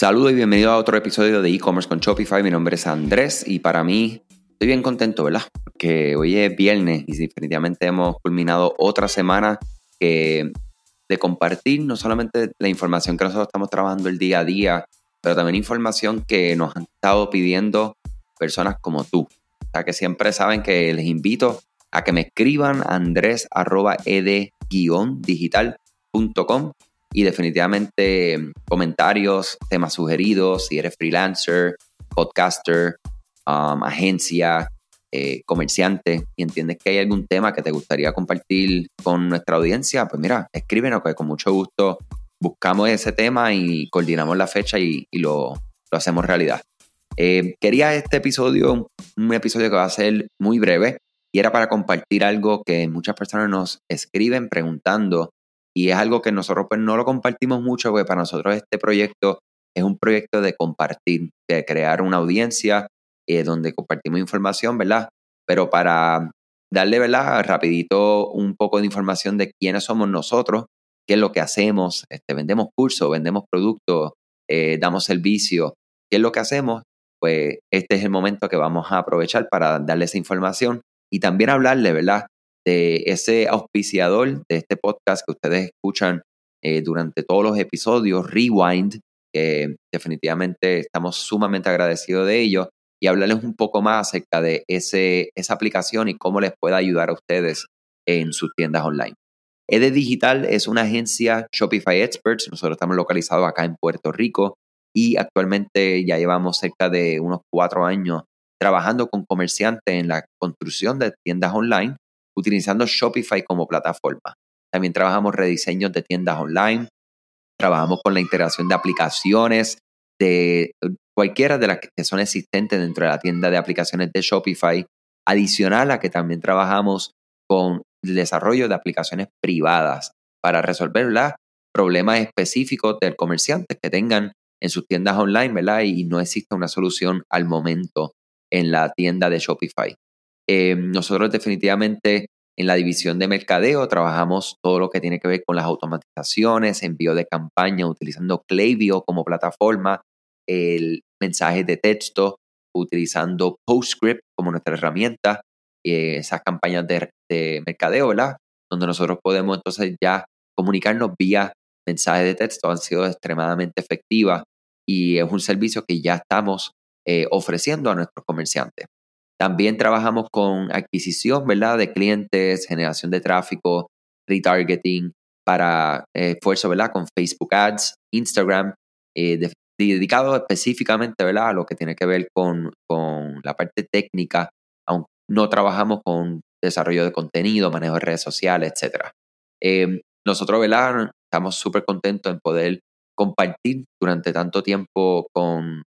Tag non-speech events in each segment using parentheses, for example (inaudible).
Saludos y bienvenido a otro episodio de e-commerce con Shopify. Mi nombre es Andrés y para mí estoy bien contento, ¿verdad? Porque hoy es viernes y definitivamente hemos culminado otra semana de compartir no solamente la información que nosotros estamos trabajando el día a día, pero también información que nos han estado pidiendo personas como tú. O sea que siempre saben que les invito a que me escriban andres.ed-digital.com y definitivamente comentarios, temas sugeridos, si eres freelancer, podcaster, um, agencia, eh, comerciante y entiendes que hay algún tema que te gustaría compartir con nuestra audiencia, pues mira, escríbenos que con mucho gusto buscamos ese tema y coordinamos la fecha y, lo, hacemos realidad. Eh, quería este episodio, un episodio que va a ser muy breve y era para compartir algo que muchas personas nos escriben preguntando y es algo que nosotros pues no lo compartimos mucho, porque para nosotros este proyecto es un proyecto de compartir, de crear una audiencia eh, donde compartimos información, ¿verdad? Pero para darle, ¿verdad? Rapidito un poco de información de quiénes somos nosotros, qué es lo que hacemos, este, vendemos cursos, vendemos productos, eh, damos servicio, qué es lo que hacemos, pues este es el momento que vamos a aprovechar para darle esa información y también hablarle, ¿verdad? De ese auspiciador de este podcast que ustedes escuchan eh, durante todos los episodios, Rewind, que definitivamente estamos sumamente agradecidos de ello, y hablarles un poco más acerca de ese, esa aplicación y cómo les puede ayudar a ustedes en sus tiendas online. ED Digital es una agencia Shopify Experts, nosotros estamos localizados acá en Puerto Rico y actualmente ya llevamos cerca de unos cuatro años trabajando con comerciantes en la construcción de tiendas online utilizando Shopify como plataforma. También trabajamos rediseños de tiendas online, trabajamos con la integración de aplicaciones de cualquiera de las que son existentes dentro de la tienda de aplicaciones de Shopify, adicional a que también trabajamos con el desarrollo de aplicaciones privadas para resolver problemas específicos del comerciante que tengan en sus tiendas online, ¿verdad? Y no existe una solución al momento en la tienda de Shopify. Eh, nosotros definitivamente en la división de mercadeo trabajamos todo lo que tiene que ver con las automatizaciones, envío de campaña utilizando Klaviyo como plataforma, el mensaje de texto utilizando PostScript como nuestra herramienta, eh, esas campañas de, de, mercadeo, ¿verdad? Donde nosotros podemos entonces ya comunicarnos vía mensaje de texto, han sido extremadamente efectivas y es un servicio que ya estamos eh, ofreciendo a nuestros comerciantes. También trabajamos con adquisición, ¿verdad? De clientes, generación de tráfico, retargeting para eh, esfuerzo, ¿verdad? Con Facebook Ads, Instagram, eh, dedicado específicamente, ¿verdad? A lo que tiene que ver con, la parte técnica, aunque no trabajamos con desarrollo de contenido, manejo de redes sociales, etc. Eh, nosotros, ¿verdad? Estamos súper contentos en poder compartir durante tanto tiempo con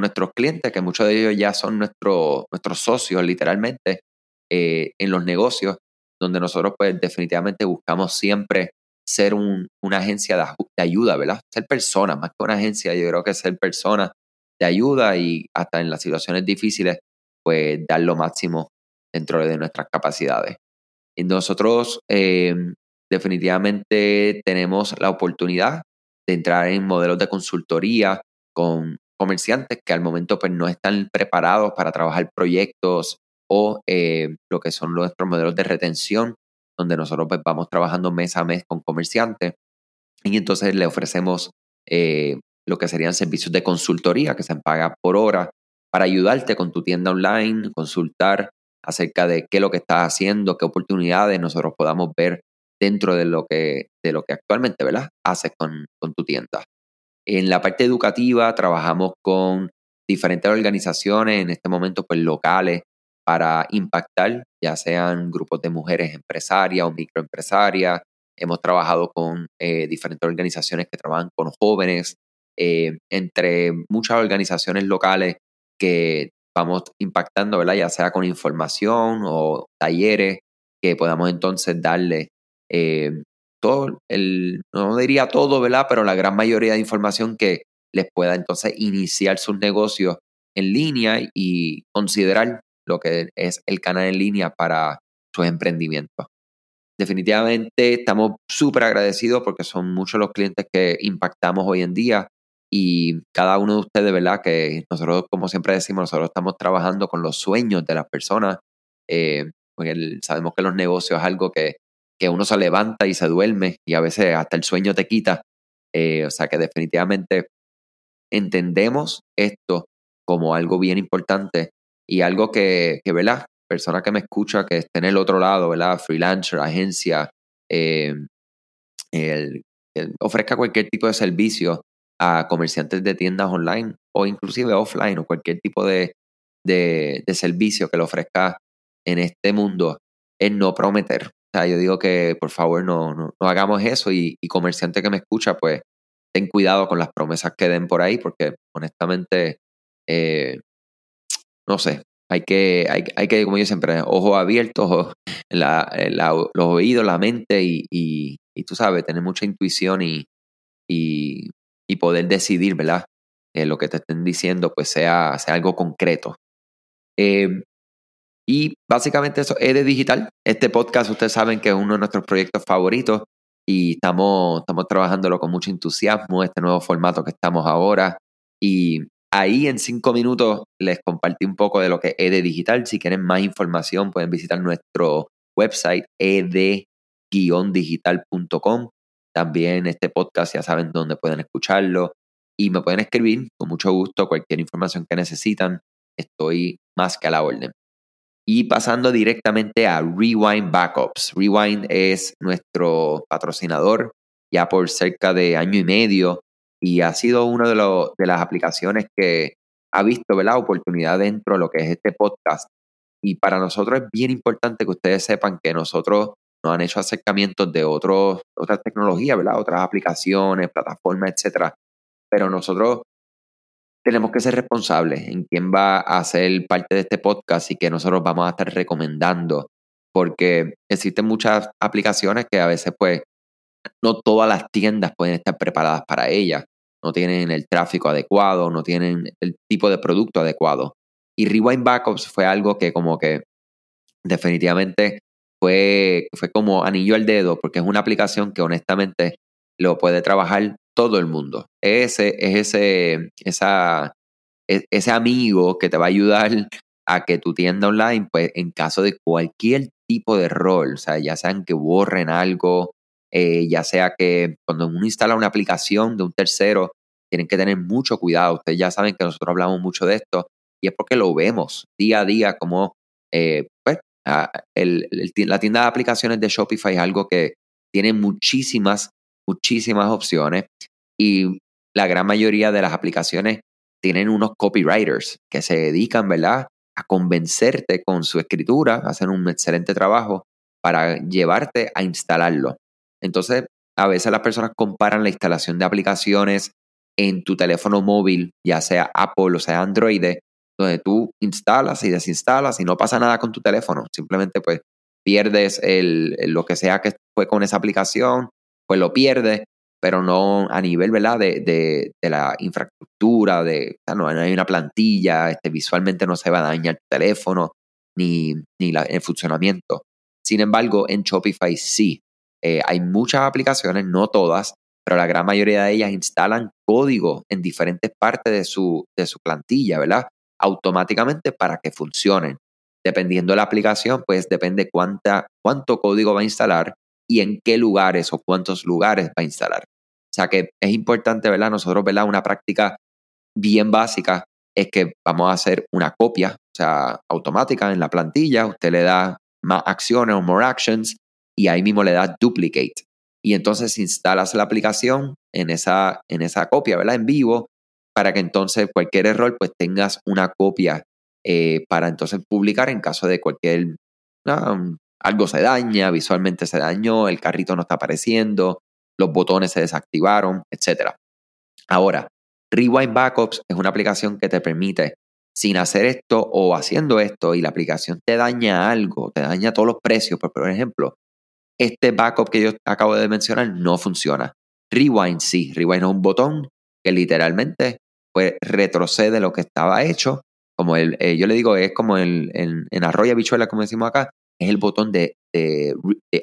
nuestros clientes, que muchos de ellos ya son nuestros nuestros socios literalmente eh, en los negocios, donde nosotros pues definitivamente buscamos siempre ser una agencia de, ayuda, ¿verdad? Ser personas, más que una agencia, yo creo que ser personas de ayuda y hasta en las situaciones difíciles, pues dar lo máximo dentro de nuestras capacidades. Y nosotros eh, definitivamente tenemos la oportunidad de entrar en modelos de consultoría con comerciantes que al momento pues no están preparados para trabajar proyectos o eh, lo que son nuestros modelos de retención, donde nosotros pues vamos trabajando mes a mes con comerciantes y entonces le ofrecemos eh, lo que serían servicios de consultoría que se paga por hora para ayudarte con tu tienda online, consultar acerca de qué es lo que estás haciendo, qué oportunidades nosotros podamos ver dentro de lo que, de lo que actualmente ¿verdad? haces con, con tu tienda. En la parte educativa trabajamos con diferentes organizaciones, en este momento pues locales, para impactar, ya sean grupos de mujeres empresarias o microempresarias. Hemos trabajado con eh, diferentes organizaciones que trabajan con jóvenes, eh, entre muchas organizaciones locales que vamos impactando, ¿verdad? Ya sea con información o talleres que podamos entonces darle eh, el, no diría todo, ¿verdad? Pero la gran mayoría de información que les pueda entonces iniciar sus negocios en línea y considerar lo que es el canal en línea para sus emprendimientos. Definitivamente estamos súper agradecidos porque son muchos los clientes que impactamos hoy en día y cada uno de ustedes, ¿verdad? Que nosotros, como siempre decimos, nosotros estamos trabajando con los sueños de las personas. Eh, porque sabemos que los negocios es algo que, que, uno se levanta y se duerme y a veces hasta el sueño te quita. Eh, o sea que definitivamente entendemos esto como algo bien importante y algo que, que ¿verdad? Persona que me escucha, que esté en el otro lado, ¿verdad? Freelancer, agencia, eh, el, ofrezca cualquier tipo de servicio a comerciantes de tiendas online o inclusive offline o cualquier tipo de, de, servicio que le ofrezca en este mundo es no prometer. O sea, yo digo que por favor no, no, hagamos eso y, comerciante que me escucha, pues ten cuidado con las promesas que den por ahí porque honestamente, eh, no sé, hay que, hay, hay, que, como yo siempre, ojos abiertos, la, los oídos, la mente y, y, tú sabes, tener mucha intuición y, y, y poder decidir, ¿verdad? Eh, lo que te estén diciendo, pues sea, sea algo concreto. Eh, y básicamente eso es de digital. Este podcast, ustedes saben que es uno de nuestros proyectos favoritos y estamos, estamos trabajándolo con mucho entusiasmo, este nuevo formato que estamos ahora. Y ahí en cinco minutos les compartí un poco de lo que es de digital. Si quieren más información, pueden visitar nuestro website ed-digital.com también este podcast ya saben dónde pueden escucharlo y me pueden escribir con mucho gusto cualquier información que necesitan. Estoy más que a la orden. Y pasando directamente a Rewind Backups. Rewind es nuestro patrocinador ya por cerca de año y medio y ha sido una de, de las aplicaciones que ha visto la oportunidad dentro de lo que es este podcast. Y para nosotros es bien importante que ustedes sepan que nosotros nos han hecho acercamientos de otras tecnologías, ¿verdad? Otras aplicaciones, plataformas, etcétera. Pero nosotros tenemos que ser responsables en quién va a ser parte de este podcast y que nosotros vamos a estar recomendando, porque existen muchas aplicaciones que a veces, pues, no todas las tiendas pueden estar preparadas para ellas, no tienen el tráfico adecuado, no tienen el tipo de producto adecuado. Y Rewind Backups fue algo que como que definitivamente fue, fue como anillo al dedo, porque es una aplicación que honestamente lo puede trabajar todo el mundo. Ese es ese, esa, e, ese amigo que te va a ayudar a que tu tienda online, pues en caso de cualquier tipo de rol, o sea, ya sean que borren algo, eh, ya sea que cuando uno instala una aplicación de un tercero, tienen que tener mucho cuidado. Ustedes ya saben que nosotros hablamos mucho de esto y es porque lo vemos día a día como eh, pues, Ah, la tienda de aplicaciones de Shopify es algo que tiene muchísimas, muchísimas opciones y la gran mayoría de las aplicaciones tienen unos copywriters que se dedican, ¿verdad?, a convencerte con su escritura, hacen un excelente trabajo para llevarte a instalarlo. Entonces, a veces las personas comparan la instalación de aplicaciones en tu teléfono móvil, ya sea Apple o sea Android, donde tú instalas y desinstalas y no pasa nada con tu teléfono. Simplemente pues pierdes el, lo que sea que fue con esa aplicación, pues lo pierdes, pero no a nivel, ¿verdad? De, de, de la infraestructura, de, no, hay una plantilla, este, visualmente no se va a dañar tu teléfono, ni, ni el funcionamiento. Sin embargo, en Shopify sí. Eh, hay muchas aplicaciones, no todas, pero la gran mayoría de ellas instalan código en diferentes partes de su, de su plantilla, ¿verdad? automáticamente para que funcionen. Dependiendo de la aplicación, pues depende cuánta, cuánto código va a instalar y en qué lugares o cuántos lugares va a instalar. O sea que es importante, ¿verdad? Nosotros, ¿verdad? Una práctica bien básica es que vamos a hacer una copia, o sea, automática en la plantilla. Usted le da más acciones o more actions y ahí mismo le da duplicate. Y entonces instalas la aplicación en esa, en esa copia, ¿verdad? En vivo para que entonces cualquier error pues tengas una copia eh, para entonces publicar en caso de cualquier algo se daña, visualmente se dañó, el carrito no está apareciendo, los botones se desactivaron, etc. Ahora, Rewind Backups es una aplicación que te permite, sin hacer esto o haciendo esto, y la aplicación te daña algo, te daña todos los precios, por, por ejemplo, este backup que yo acabo de mencionar no funciona. Rewind sí, Rewind es un botón que literalmente pues retrocede lo que estaba hecho. Como el, eh, yo le digo, es como el, en arroyo habichuela, como decimos acá, es el botón de,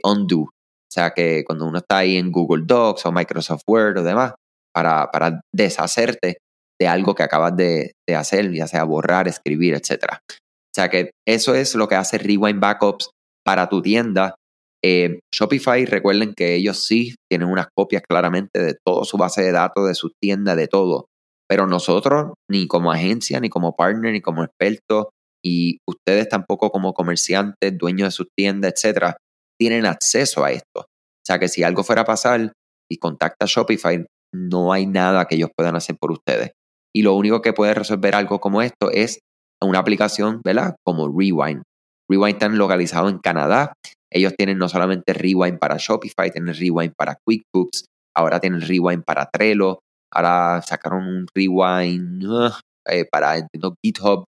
undo. O sea que cuando uno está ahí en Google Docs o Microsoft Word o demás, para, para deshacerte de algo que acabas de, de, hacer, ya sea borrar, escribir, etc. O sea que eso es lo que hace Rewind Backups para tu tienda. Eh, Shopify, recuerden que ellos sí tienen unas copias claramente de toda su base de datos, de su tienda, de todo. Pero nosotros, ni como agencia, ni como partner, ni como expertos, y ustedes tampoco como comerciantes, dueños de sus tiendas, etcétera, tienen acceso a esto. O sea que si algo fuera a pasar y contacta a Shopify, no hay nada que ellos puedan hacer por ustedes. Y lo único que puede resolver algo como esto es una aplicación, ¿verdad? Como Rewind. Rewind está localizado en Canadá. Ellos tienen no solamente Rewind para Shopify, tienen Rewind para QuickBooks, ahora tienen Rewind para Trello, ahora sacaron un Rewind eh, para GitHub,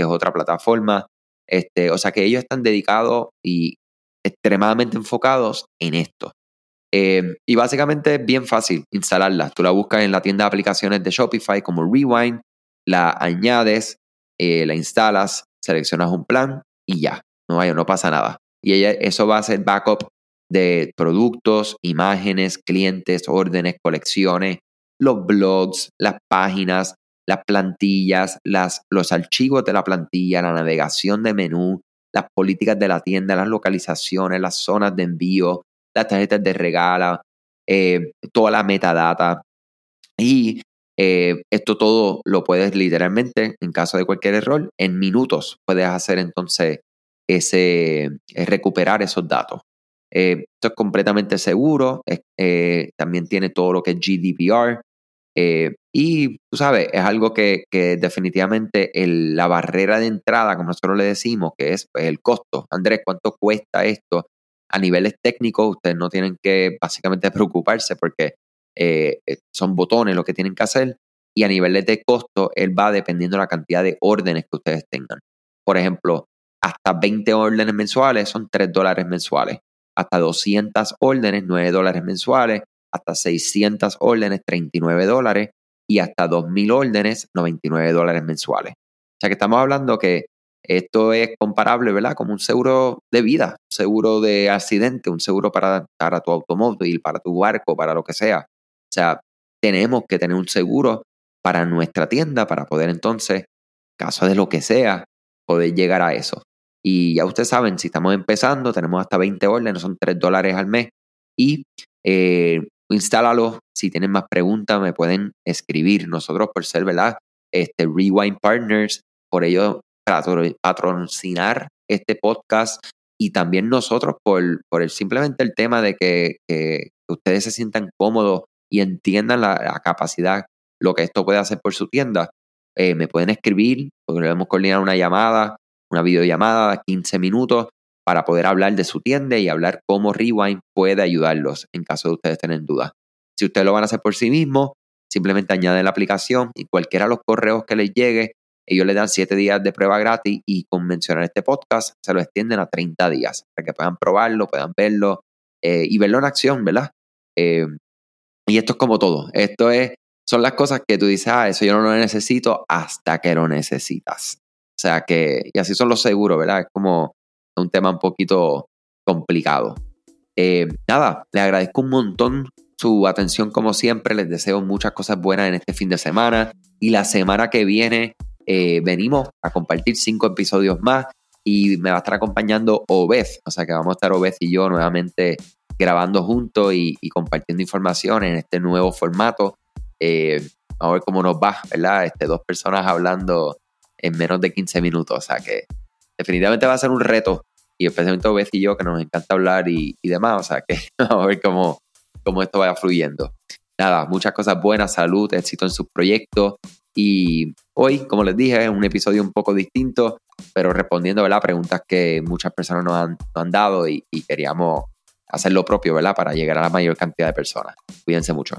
que es otra plataforma. Este, o sea que ellos están dedicados y extremadamente enfocados en esto. Eh, y básicamente es bien fácil instalarla. Tú la buscas en la tienda de aplicaciones de Shopify como Rewind, la añades, eh, la instalas, seleccionas un plan y ya. No, vaya, no pasa nada. Y ella, eso va a ser backup de productos, imágenes, clientes, órdenes, colecciones, los blogs, las páginas, las plantillas, las, los archivos de la plantilla, la navegación de menú, las políticas de la tienda, las localizaciones, las zonas de envío, las tarjetas de regalo, eh, toda la metadata. Y eh, esto todo lo puedes literalmente, en caso de cualquier error, en minutos puedes hacer entonces ese, eh, recuperar esos datos. esto es completamente seguro, también tiene todo lo que es GDPR, eh, y tú sabes, es algo que, definitivamente la barrera de entrada, como nosotros le decimos, que es pues, el costo. Andrés, ¿cuánto cuesta esto? A niveles técnicos, ustedes no tienen que básicamente (laughs) preocuparse porque eh, eh, son botones lo que tienen que hacer. Y a niveles de costo, él va dependiendo de la cantidad de órdenes que ustedes tengan. Por ejemplo, hasta 20 órdenes mensuales son 3 dólares mensuales. Hasta 200 órdenes, 9 dólares mensuales hasta 600 órdenes, 39 dólares, y hasta 2.000 órdenes, 99 dólares mensuales. O sea que estamos hablando que esto es comparable, ¿verdad? Como un seguro de vida, un seguro de accidente, un seguro para, para tu automóvil, para tu barco, para lo que sea. O sea, tenemos que tener un seguro para nuestra tienda para poder entonces, caso de lo que sea, poder llegar a eso. Y ya ustedes saben, si estamos empezando, tenemos hasta 20 órdenes, son 3 dólares al mes. Y eh, instálalo. Si tienen más preguntas, me pueden escribir. Nosotros, por ser, ¿verdad? Este, Rewind Partners, por ello, patrocinar este podcast y también nosotros por, por el, simplemente el tema de que, ustedes se sientan cómodos y entiendan la, capacidad, lo que esto puede hacer por su tienda. Eh, me pueden escribir, podemos coordinar una llamada, una videollamada, 15 minutos, para poder hablar de su tienda y hablar cómo Rewind puede ayudarlos en caso de ustedes tener dudas. Si ustedes lo van a hacer por sí mismos, simplemente añaden la aplicación y cualquiera de los correos que les llegue, ellos les dan 7 días de prueba gratis y con mencionar este podcast se lo extienden a 30 días para que puedan probarlo, puedan verlo eh, y verlo en acción, ¿verdad? Eh, y esto es como todo. Esto es, son las cosas que tú dices, ah, eso yo no lo necesito hasta que lo necesitas. O sea que, y así son los seguros, ¿verdad? Es como un tema un poquito complicado. Eh, nada, les agradezco un montón su atención como siempre, les deseo muchas cosas buenas en este fin de semana y la semana que viene eh, venimos a compartir cinco episodios más y me va a estar acompañando Obez, o sea que vamos a estar Obez y yo nuevamente grabando juntos y, compartiendo información en este nuevo formato. Eh, vamos a ver cómo nos va, ¿verdad? Este, dos personas hablando en menos de 15 minutos, o sea que definitivamente va a ser un reto y especialmente Obed y yo que nos encanta hablar y, demás, o sea que (laughs) vamos a ver cómo, cómo esto vaya fluyendo. Nada, muchas cosas buenas, salud, éxito en sus proyectos y hoy, como les dije, es un episodio un poco distinto, pero respondiendo a preguntas que muchas personas nos han, han dado y, y queríamos hacer lo propio, ¿verdad? Para llegar a la mayor cantidad de personas. Cuídense mucho.